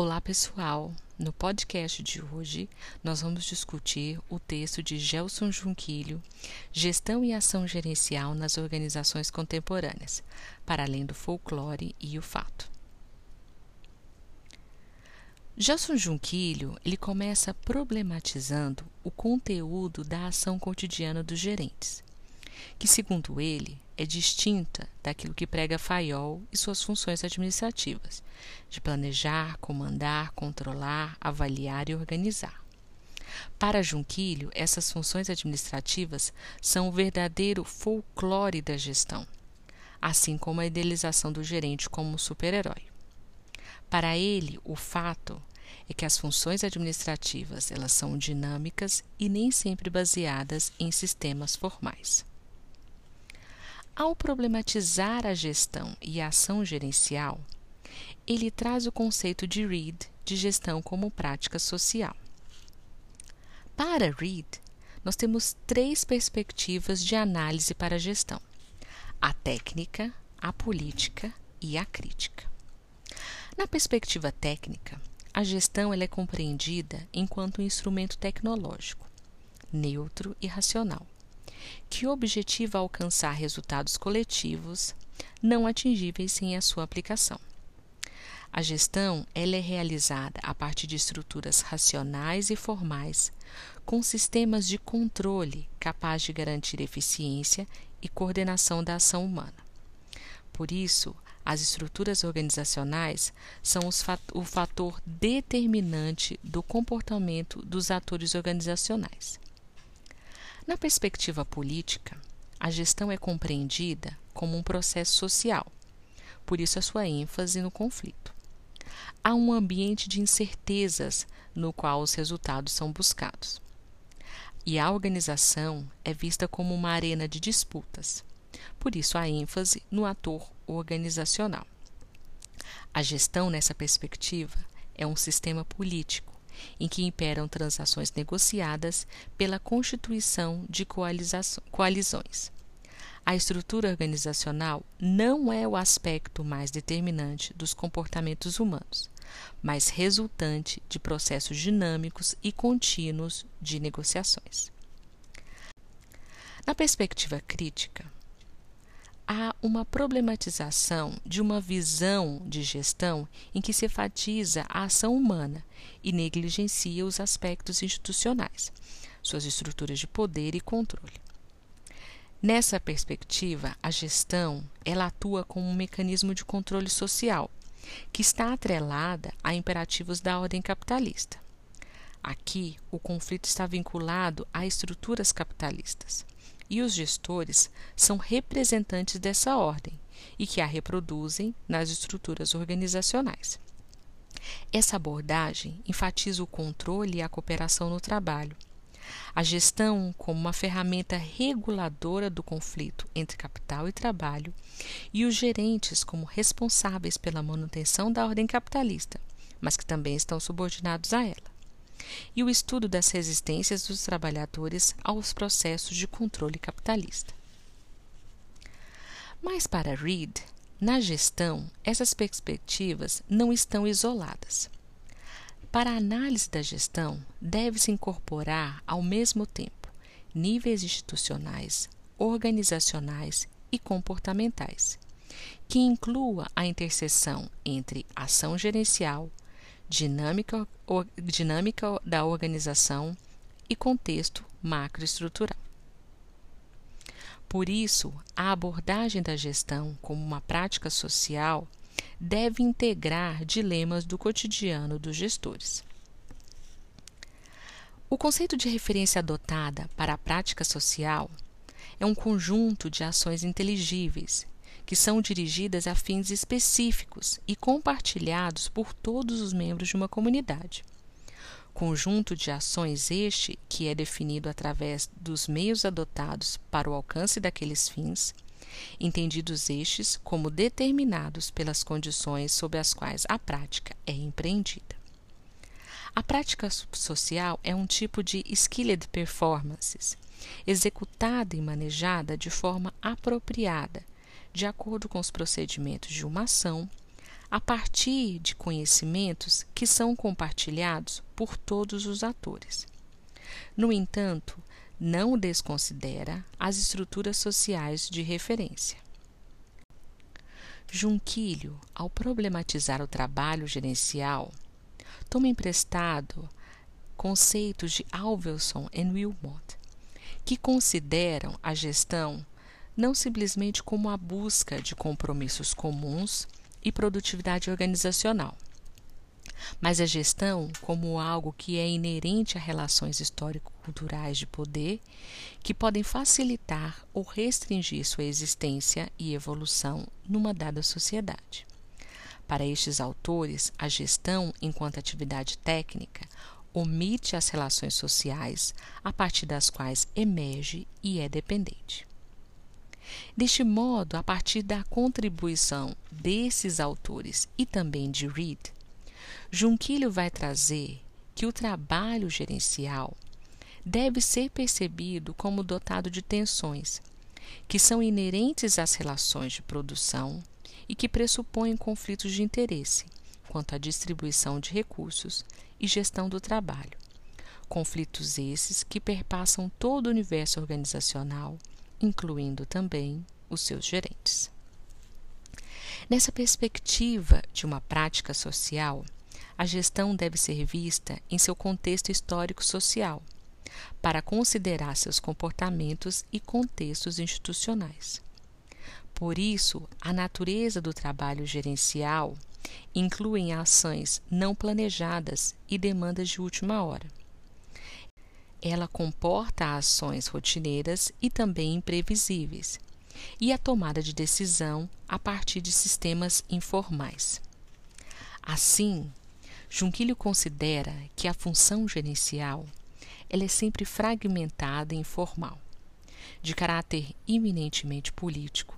Olá, pessoal! No podcast de hoje, nós vamos discutir o texto de Gelson Junquilho, Gestão e Ação Gerencial nas Organizações Contemporâneas, para além do folclore e o fato. Gelson Junquilho ele começa problematizando o conteúdo da ação cotidiana dos gerentes, que, segundo ele, é distinta daquilo que prega Fayol e suas funções administrativas, de planejar, comandar, controlar, avaliar e organizar. Para Junquilho, essas funções administrativas são o verdadeiro folclore da gestão, assim como a idealização do gerente como um super-herói. Para ele, o fato é que as funções administrativas elas são dinâmicas e nem sempre baseadas em sistemas formais. Ao problematizar a gestão e a ação gerencial, ele traz o conceito de Reed de gestão como prática social. Para Reed, nós temos três perspectivas de análise para a gestão: a técnica, a política e a crítica. Na perspectiva técnica, a gestão ela é compreendida enquanto um instrumento tecnológico, neutro e racional que objetiva alcançar resultados coletivos não atingíveis sem a sua aplicação. A gestão ela é realizada a partir de estruturas racionais e formais, com sistemas de controle capazes de garantir eficiência e coordenação da ação humana. Por isso, as estruturas organizacionais são o fator determinante do comportamento dos atores organizacionais. Na perspectiva política, a gestão é compreendida como um processo social, por isso a sua ênfase no conflito. Há um ambiente de incertezas no qual os resultados são buscados. E a organização é vista como uma arena de disputas, por isso a ênfase no ator organizacional. A gestão, nessa perspectiva, é um sistema político em que imperam transações negociadas pela constituição de coalizões. A estrutura organizacional não é o aspecto mais determinante dos comportamentos humanos, mas resultante de processos dinâmicos e contínuos de negociações. Na perspectiva crítica, há uma problematização de uma visão de gestão em que se enfatiza a ação humana e negligencia os aspectos institucionais, suas estruturas de poder e controle. Nessa perspectiva, a gestão ela atua como um mecanismo de controle social, que está atrelada a imperativos da ordem capitalista. Aqui, o conflito está vinculado a estruturas capitalistas e os gestores são representantes dessa ordem e que a reproduzem nas estruturas organizacionais. Essa abordagem enfatiza o controle e a cooperação no trabalho, a gestão como uma ferramenta reguladora do conflito entre capital e trabalho, e os gerentes como responsáveis pela manutenção da ordem capitalista, mas que também estão subordinados a ela e o estudo das resistências dos trabalhadores aos processos de controle capitalista. Mas para Reed, na gestão, essas perspectivas não estão isoladas. Para a análise da gestão, deve-se incorporar, ao mesmo tempo, níveis institucionais, organizacionais e comportamentais, que inclua a interseção entre ação gerencial, dinâmica, or, dinâmica da organização e contexto macroestrutural. Por isso, a abordagem da gestão como uma prática social deve integrar dilemas do cotidiano dos gestores. O conceito de referência adotada para a prática social é um conjunto de ações inteligíveis que são dirigidas a fins específicos e compartilhados por todos os membros de uma comunidade. Conjunto de ações este que é definido através dos meios adotados para o alcance daqueles fins, entendidos estes como determinados pelas condições sob as quais a prática é empreendida. A prática social é um tipo de skilled performances, executada e manejada de forma apropriada de acordo com os procedimentos de uma ação, a partir de conhecimentos que são compartilhados por todos os atores. No entanto, não desconsidera as estruturas sociais de referência. Junquilho, ao problematizar o trabalho gerencial, toma emprestado conceitos de Alvelson e Wilmot, que consideram a gestão não simplesmente como a busca de compromissos comuns e produtividade organizacional, mas a gestão como algo que é inerente a relações histórico-culturais de poder que podem facilitar ou restringir sua existência e evolução numa dada sociedade. Para estes autores, a gestão, enquanto atividade técnica, omite as relações sociais a partir das quais emerge e é dependente. Deste modo, a partir da contribuição desses autores e também de Reed, Junquilho vai trazer que o trabalho gerencial deve ser percebido como dotado de tensões, que são inerentes às relações de produção e que pressupõem conflitos de interesse quanto à distribuição de recursos e gestão do trabalho. Conflitos esses que perpassam todo o universo organizacional, incluindo também os seus gerentes. Nessa perspectiva de uma prática social, a gestão deve ser vista em seu contexto histórico-social, para considerar seus comportamentos e contextos institucionais. Por isso, a natureza do trabalho gerencial inclui ações não planejadas e demandas de última hora. Ela comporta ações rotineiras e também imprevisíveis, e a tomada de decisão a partir de sistemas informais. Assim, Junquilho considera que a função gerencial ela é sempre fragmentada e informal, de caráter eminentemente político,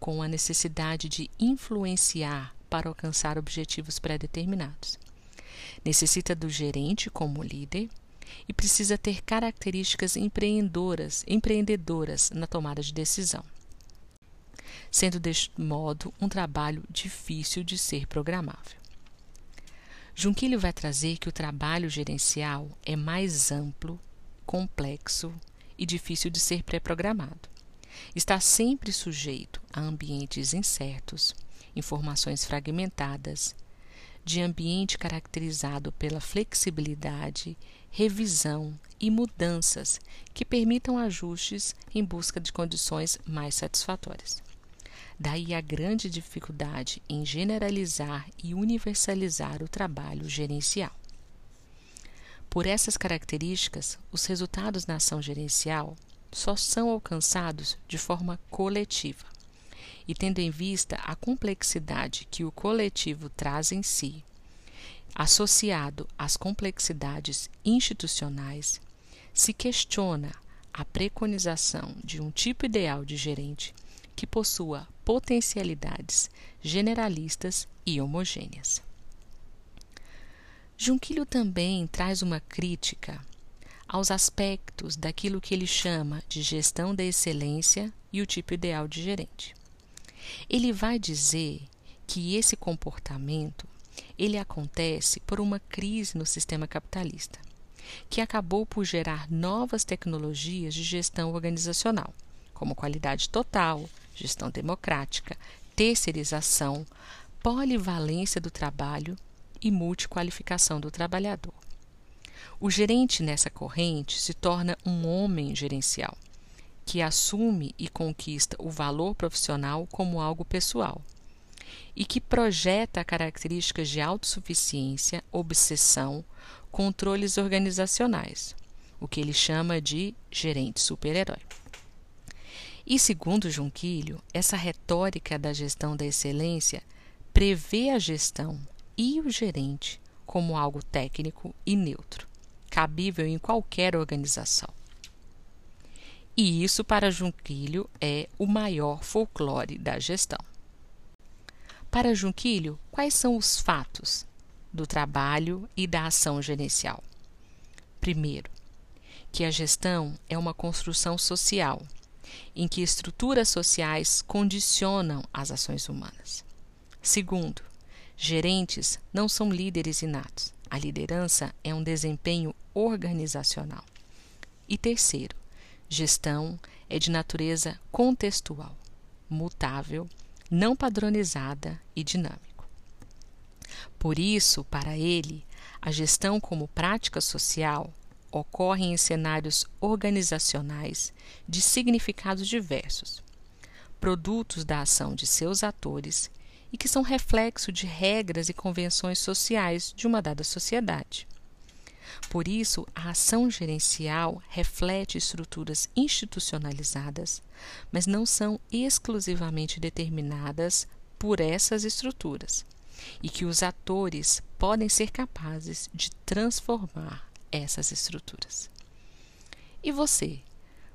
com a necessidade de influenciar para alcançar objetivos pré-determinados. Necessita do gerente como líder e precisa ter características empreendedoras, empreendedoras na tomada de decisão, sendo deste modo um trabalho difícil de ser programável. Junquilho vai trazer que o trabalho gerencial é mais amplo, complexo e difícil de ser pré-programado. Está sempre sujeito a ambientes incertos, informações fragmentadas, de ambiente caracterizado pela flexibilidade, revisão e mudanças que permitam ajustes em busca de condições mais satisfatórias. Daí a grande dificuldade em generalizar e universalizar o trabalho gerencial. Por essas características, os resultados na ação gerencial só são alcançados de forma coletiva. E tendo em vista a complexidade que o coletivo traz em si, associado às complexidades institucionais, se questiona a preconização de um tipo ideal de gerente que possua potencialidades generalistas e homogêneas. Junquilho também traz uma crítica aos aspectos daquilo que ele chama de gestão da excelência e o tipo ideal de gerente. Ele vai dizer que esse comportamento ele acontece por uma crise no sistema capitalista, que acabou por gerar novas tecnologias de gestão organizacional, como qualidade total, gestão democrática, terceirização, polivalência do trabalho e multiqualificação do trabalhador. O gerente nessa corrente se torna um homem gerencial, que assume e conquista o valor profissional como algo pessoal e que projeta características de autossuficiência, obsessão, controles organizacionais, o que ele chama de gerente super-herói. E segundo Junquilho, essa retórica da gestão da excelência prevê a gestão e o gerente como algo técnico e neutro, cabível em qualquer organização. E isso, para Junquilho, é o maior folclore da gestão. Para Junquilho, quais são os fatos do trabalho e da ação gerencial? Primeiro, que a gestão é uma construção social em que estruturas sociais condicionam as ações humanas. Segundo, Gerentes não são líderes inatos. A liderança é um desempenho organizacional. E terceiro, gestão é de natureza contextual, mutável, não padronizada e dinâmico. Por isso, para ele, a gestão como prática social ocorre em cenários organizacionais de significados diversos, produtos da ação de seus atores e que são reflexo de regras e convenções sociais de uma dada sociedade. Por isso, a ação gerencial reflete estruturas institucionalizadas, mas não são exclusivamente determinadas por essas estruturas, e que os atores podem ser capazes de transformar essas estruturas. E você,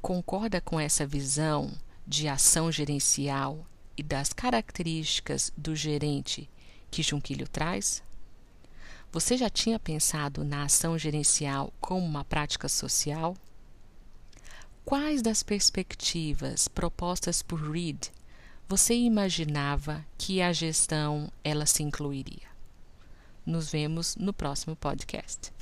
concorda com essa visão de ação gerencial e das características do gerente que Junquilho traz? Você já tinha pensado na ação gerencial como uma prática social? Quais das perspectivas propostas por Reed você imaginava que a gestão ela se incluiria? Nos vemos no próximo podcast.